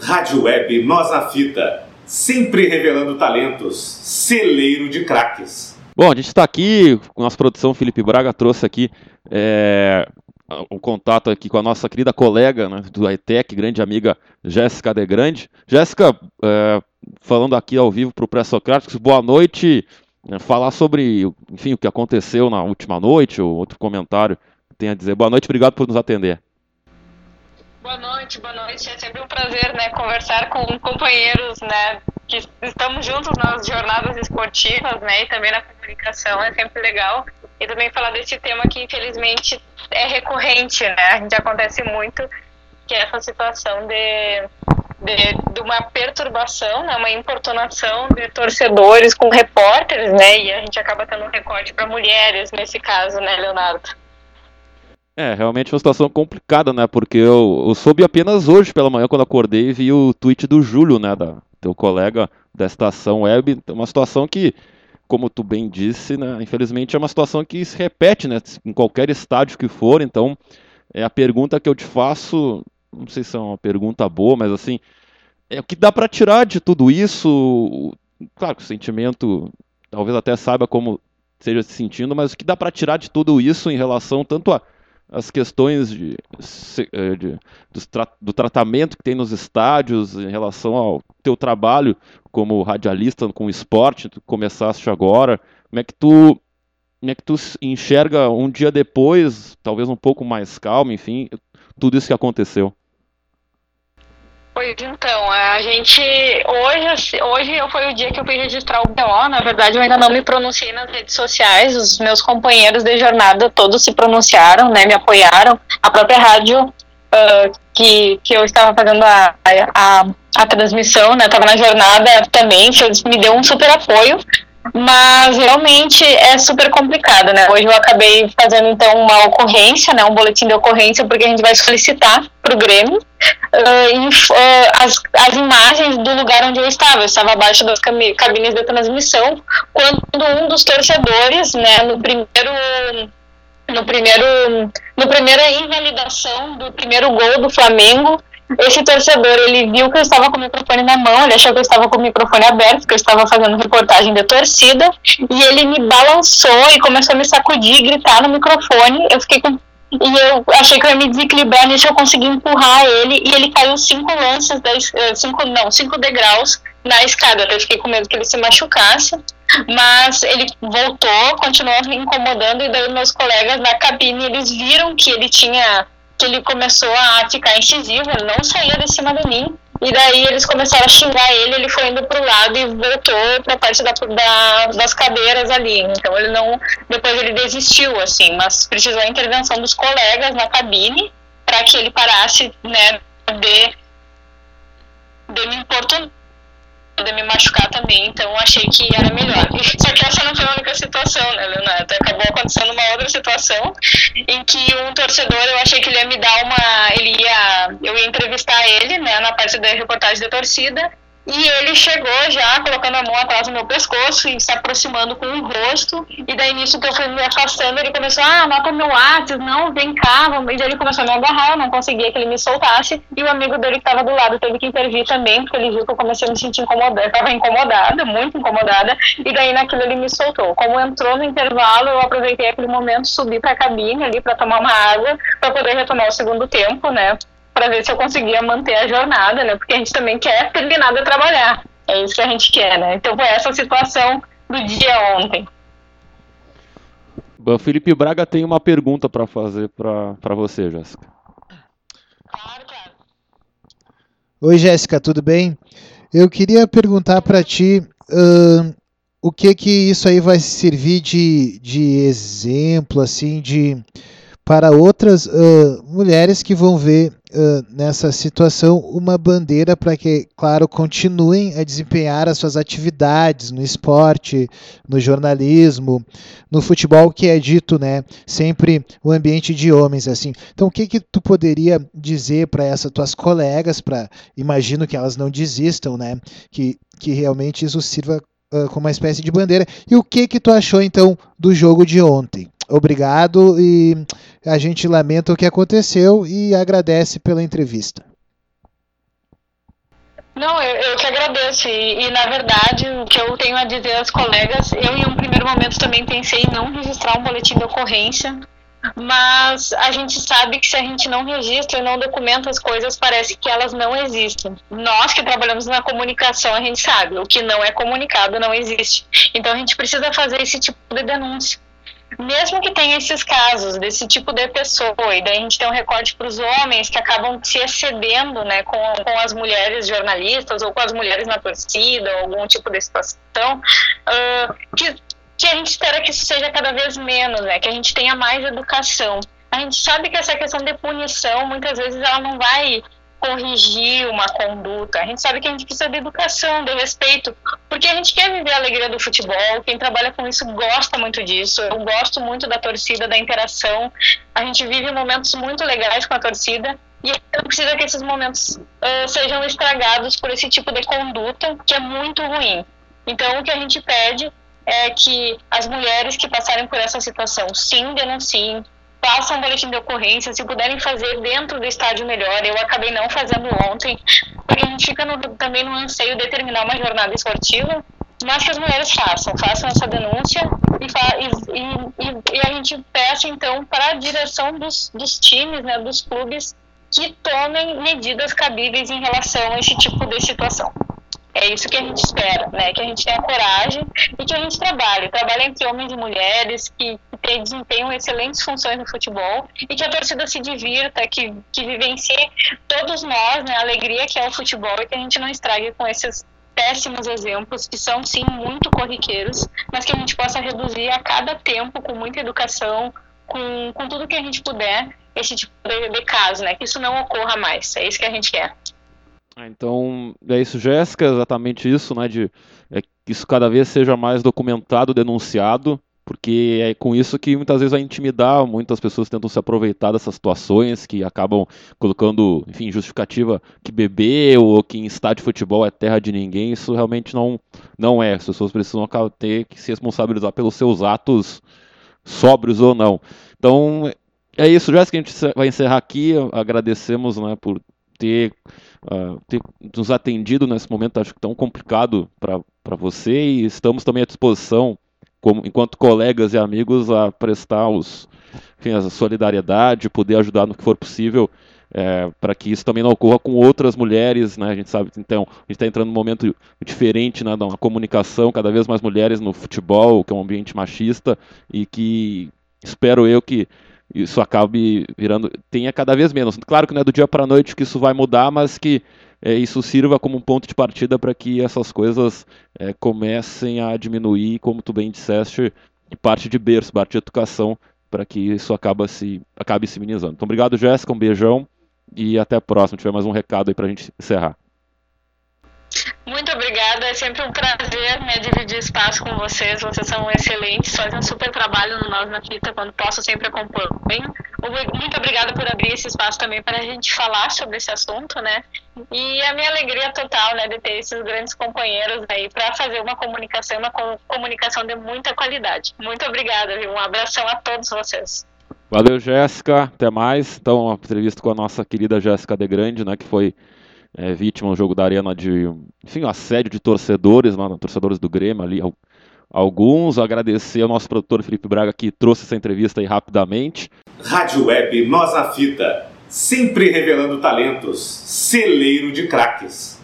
Rádio Web Nós na Fita, sempre revelando talentos, celeiro de craques. Bom, a gente está aqui, com nossa produção, Felipe Braga trouxe aqui é, um contato aqui com a nossa querida colega né, do ITEC, grande amiga Jéssica De Grande. Jéssica, é, falando aqui ao vivo para o Pré-Socráticos, boa noite. É, falar sobre, enfim, o que aconteceu na última noite, ou outro comentário que tem a dizer. Boa noite, obrigado por nos atender. Boa noite, boa noite. É sempre um prazer, né, conversar com companheiros, né, que estamos juntos nas jornadas esportivas, né, e também na comunicação. É sempre legal. E também falar desse tema que infelizmente é recorrente, né? A gente acontece muito que é essa situação de, de, de uma perturbação, né, uma importunação de torcedores com repórteres, né? E a gente acaba tendo um recorte para mulheres nesse caso, né, Leonardo? É, realmente uma situação complicada, né? Porque eu, eu soube apenas hoje pela manhã, quando acordei, vi o tweet do Júlio, né? Da, teu colega da estação web. Uma situação que, como tu bem disse, né? Infelizmente é uma situação que se repete, né? Em qualquer estádio que for. Então, é a pergunta que eu te faço. Não sei se é uma pergunta boa, mas assim. É o que dá para tirar de tudo isso? Claro que o sentimento, talvez até saiba como seja se sentindo, mas o que dá para tirar de tudo isso em relação tanto a as questões de, eh, de, do, do, tratamento que tem nos estádios em relação ao teu trabalho como radialista com o esporte, tu começaste agora, como é que tu como é que tu enxerga um dia depois, talvez um pouco mais calmo, enfim, tudo isso que aconteceu? Pois então, a gente. Hoje, hoje foi o dia que eu fui registrar o BO. Na verdade, eu ainda não me pronunciei nas redes sociais. Os meus companheiros de jornada todos se pronunciaram, né? Me apoiaram. A própria rádio uh, que, que eu estava fazendo a, a, a transmissão, né? Estava na jornada também, me deu um super apoio. Mas realmente é super complicado, né? Hoje eu acabei fazendo então uma ocorrência, né? Um boletim de ocorrência, porque a gente vai solicitar para o Grêmio uh, uh, as, as imagens do lugar onde eu estava. Eu estava abaixo das cabines de transmissão, quando um dos torcedores, né, no primeiro no primeiro no primeira invalidação do primeiro gol do Flamengo esse torcedor, ele viu que eu estava com o microfone na mão, ele achou que eu estava com o microfone aberto, que eu estava fazendo reportagem de torcida, e ele me balançou e começou a me sacudir, gritar no microfone. Eu fiquei com e eu achei que eu ia me desequilibrar, nisso eu consegui empurrar ele e ele caiu cinco lances, eh, cinco, não, cinco degraus na escada. Eu fiquei com medo que ele se machucasse, mas ele voltou, continuou me incomodando e daí meus colegas na cabine, eles viram que ele tinha que ele começou a ficar incisivo, ele não saía de cima de mim. E daí eles começaram a xingar ele, ele foi indo pro lado e voltou pra parte da, da, das cadeiras ali. Então ele não. Depois ele desistiu, assim, mas precisou a intervenção dos colegas na cabine para que ele parasse, né, de, de me importunar poder me machucar também, então achei que era melhor. Só que essa não foi a única situação, né, Leonardo? Acabou acontecendo situação em que um torcedor, eu achei que ele ia me dar uma. Ele ia. Eu ia entrevistar ele, né, na parte da reportagem da torcida, e ele chegou já colocando a mão atrás do meu pescoço e se aproximando com o rosto. E daí nisso que eu fui me afastando, ele começou, ah, anota meu WhatsApp, não, vem cá. E daí ele começou a me agarrar, eu não conseguia que ele me soltasse. E o amigo dele que estava do lado teve que intervir também, porque ele viu que eu comecei a me sentir incomodada. Eu estava incomodada, muito incomodada. E daí naquilo ele me soltou. Como entrou no intervalo, eu aproveitei aquele momento, subi para a cabine ali para tomar uma água, para poder retomar o segundo tempo, né? Para ver se eu conseguia manter a jornada, né? Porque a gente também quer terminar de trabalhar. É isso que a gente quer, né? Então foi essa situação do dia ontem. O Felipe Braga tem uma pergunta para fazer para você, Jéssica. Claro, claro. Oi, Jéssica, tudo bem? Eu queria perguntar para ti uh, o que que isso aí vai servir de, de exemplo, assim, de para outras uh, mulheres que vão ver uh, nessa situação uma bandeira para que, claro, continuem a desempenhar as suas atividades no esporte, no jornalismo, no futebol, que é dito, né, sempre o ambiente de homens assim. Então, o que que tu poderia dizer para essas tuas colegas, para imagino que elas não desistam, né, que que realmente isso sirva uh, como uma espécie de bandeira. E o que que tu achou então do jogo de ontem? Obrigado e a gente lamenta o que aconteceu e agradece pela entrevista. Não, eu, eu que agradeço. E, e, na verdade, o que eu tenho a dizer aos colegas, eu em um primeiro momento também pensei em não registrar um boletim de ocorrência, mas a gente sabe que se a gente não registra e não documenta as coisas, parece que elas não existem. Nós que trabalhamos na comunicação, a gente sabe, o que não é comunicado não existe. Então a gente precisa fazer esse tipo de denúncia mesmo que tenha esses casos desse tipo de pessoa, e daí a gente tem um recorte para os homens que acabam se excedendo né, com, com as mulheres jornalistas ou com as mulheres na torcida, algum tipo de situação, uh, que, que a gente espera que isso seja cada vez menos, né, que a gente tenha mais educação. A gente sabe que essa questão de punição, muitas vezes, ela não vai corrigir uma conduta. A gente sabe que a gente precisa de educação, de respeito, porque a gente quer viver a alegria do futebol. Quem trabalha com isso gosta muito disso. Eu gosto muito da torcida, da interação. A gente vive momentos muito legais com a torcida e não precisa que esses momentos uh, sejam estragados por esse tipo de conduta que é muito ruim. Então, o que a gente pede é que as mulheres que passarem por essa situação sim denunciem, façam um boletim de ocorrência, se puderem fazer dentro do estádio melhor. Eu acabei não fazendo ontem, porque a gente fica no, também no anseio de terminar uma jornada esportiva, mas que as mulheres façam, façam essa denúncia e, e, e, e a gente peça então para a direção dos, dos times, né, dos clubes, que tomem medidas cabíveis em relação a esse tipo de situação. É isso que a gente espera, né? Que a gente tenha coragem e que a gente trabalhe. Trabalhe entre homens e mulheres que, que desempenham excelentes funções no futebol e que a torcida se divirta, que, que vivencie todos nós, né? A alegria que é o futebol e que a gente não estrague com esses péssimos exemplos que são sim muito corriqueiros, mas que a gente possa reduzir a cada tempo com muita educação, com, com tudo que a gente puder, esse tipo de, de caso, né? Que isso não ocorra mais. É isso que a gente quer. Ah, então, é isso, Jéssica, exatamente isso, né, de é, que isso cada vez seja mais documentado, denunciado, porque é com isso que muitas vezes vai intimidar, muitas pessoas tentam se aproveitar dessas situações, que acabam colocando, enfim, justificativa que beber ou que em estádio de futebol é terra de ninguém, isso realmente não, não é, as pessoas precisam ter que se responsabilizar pelos seus atos sóbrios ou não. Então, é isso, Jéssica, a gente vai encerrar aqui, agradecemos né, por ter uh, ter nos atendido nesse momento, acho que tão complicado para você, e estamos também à disposição, como, enquanto colegas e amigos, a prestar os, enfim, a solidariedade, poder ajudar no que for possível, é, para que isso também não ocorra com outras mulheres, né? A gente sabe, então, a gente está entrando num momento diferente, né? Uma comunicação, cada vez mais mulheres no futebol, que é um ambiente machista, e que espero eu que isso acabe virando. tenha cada vez menos. Claro que não é do dia para a noite que isso vai mudar, mas que é, isso sirva como um ponto de partida para que essas coisas é, comecem a diminuir, como tu bem disseste, parte de berço, parte de educação, para que isso acaba se, acabe se minimizando. Então, obrigado, Jéssica, um beijão e até a próxima. Tiver mais um recado aí para a gente encerrar. Obrigada, é sempre um prazer né, dividir espaço com vocês. Vocês são excelentes, fazem um super trabalho no Nós na Fita, quando posso, sempre acompanho. Muito obrigada por abrir esse espaço também para a gente falar sobre esse assunto, né? E a minha alegria total, né, de ter esses grandes companheiros aí para fazer uma comunicação, uma comunicação de muita qualidade. Muito obrigada, viu? Um abração a todos vocês. Valeu, Jéssica. Até mais. Então, uma entrevista com a nossa querida Jéssica De Grande, né, que foi é, vítima no jogo da Arena de, enfim, assédio de torcedores, lá, torcedores do Grêmio ali, alguns. Agradecer ao nosso produtor Felipe Braga que trouxe essa entrevista aí rapidamente. Rádio Web Nós na Fita, sempre revelando talentos, celeiro de craques.